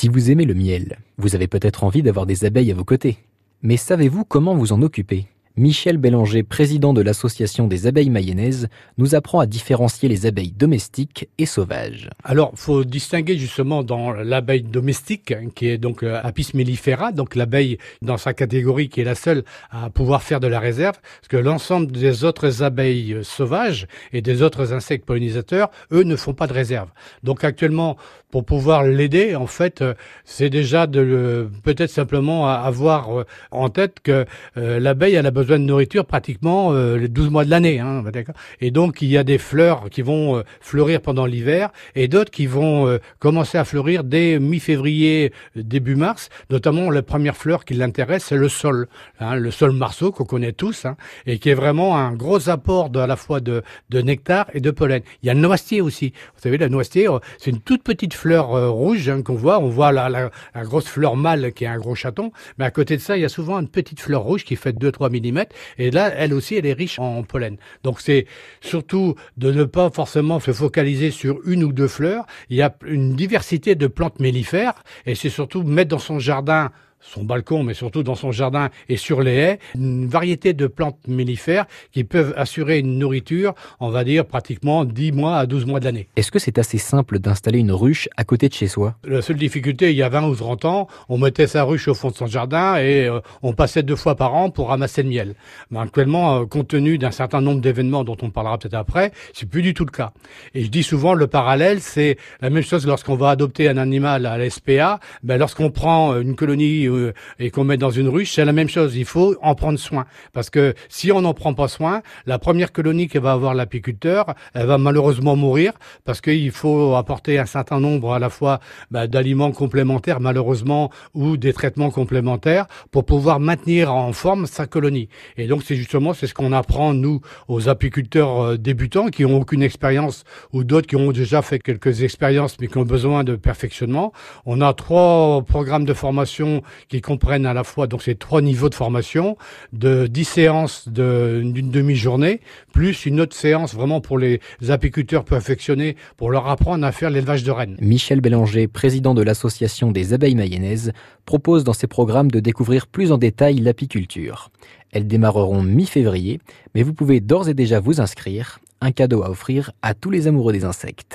Si vous aimez le miel, vous avez peut-être envie d'avoir des abeilles à vos côtés. Mais savez-vous comment vous en occuper? Michel Bélanger, président de l'Association des abeilles mayonnaises, nous apprend à différencier les abeilles domestiques et sauvages. Alors, faut distinguer justement dans l'abeille domestique, hein, qui est donc euh, Apis mellifera, donc l'abeille dans sa catégorie qui est la seule à pouvoir faire de la réserve, parce que l'ensemble des autres abeilles sauvages et des autres insectes pollinisateurs, eux, ne font pas de réserve. Donc actuellement, pour pouvoir l'aider, en fait, euh, c'est déjà de peut-être simplement avoir euh, en tête que l'abeille a besoin de nourriture pratiquement euh, les 12 mois de l'année. Hein, et donc, il y a des fleurs qui vont euh, fleurir pendant l'hiver et d'autres qui vont euh, commencer à fleurir dès mi-février, début mars. Notamment, la première fleur qui l'intéresse, c'est le sol. Hein, le sol marceau qu'on connaît tous hein, et qui est vraiment un gros apport à la fois de, nectar et de pollen. Il y a le noisetier aussi. Vous savez, la noisetier, c'est une toute petite fleur rouge hein, qu'on voit. On voit la, la, grosse fleur mâle qui est un gros chaton. Mais à côté de ça, il y a souvent une petite fleur rouge qui fait 2-3 mm et là, elle aussi, elle est riche en pollen. Donc c'est surtout de ne pas forcément se focaliser sur une ou deux fleurs. Il y a une diversité de plantes mellifères et c'est surtout mettre dans son jardin son balcon, mais surtout dans son jardin et sur les haies, une variété de plantes mellifères qui peuvent assurer une nourriture, on va dire, pratiquement 10 mois à 12 mois de l'année. Est-ce que c'est assez simple d'installer une ruche à côté de chez soi? La seule difficulté, il y a 20 ou 30 ans, on mettait sa ruche au fond de son jardin et euh, on passait deux fois par an pour ramasser le miel. Mais actuellement, euh, compte tenu d'un certain nombre d'événements dont on parlera peut-être après, c'est plus du tout le cas. Et je dis souvent, le parallèle, c'est la même chose lorsqu'on va adopter un animal à l'SPA, ben, lorsqu'on prend une colonie euh, et qu'on met dans une ruche, c'est la même chose. Il faut en prendre soin. Parce que si on n'en prend pas soin, la première colonie que va avoir l'apiculteur, elle va malheureusement mourir parce qu'il faut apporter un certain nombre à la fois bah, d'aliments complémentaires, malheureusement, ou des traitements complémentaires pour pouvoir maintenir en forme sa colonie. Et donc, c'est justement, c'est ce qu'on apprend, nous, aux apiculteurs euh, débutants qui ont aucune expérience ou d'autres qui ont déjà fait quelques expériences mais qui ont besoin de perfectionnement. On a trois programmes de formation qui comprennent à la fois donc ces trois niveaux de formation, de 10 séances d'une demi-journée, plus une autre séance vraiment pour les apiculteurs perfectionnés pour leur apprendre à faire l'élevage de rennes. Michel Bélanger, président de l'association des abeilles mayonnaises, propose dans ses programmes de découvrir plus en détail l'apiculture. Elles démarreront mi-février, mais vous pouvez d'ores et déjà vous inscrire, un cadeau à offrir à tous les amoureux des insectes.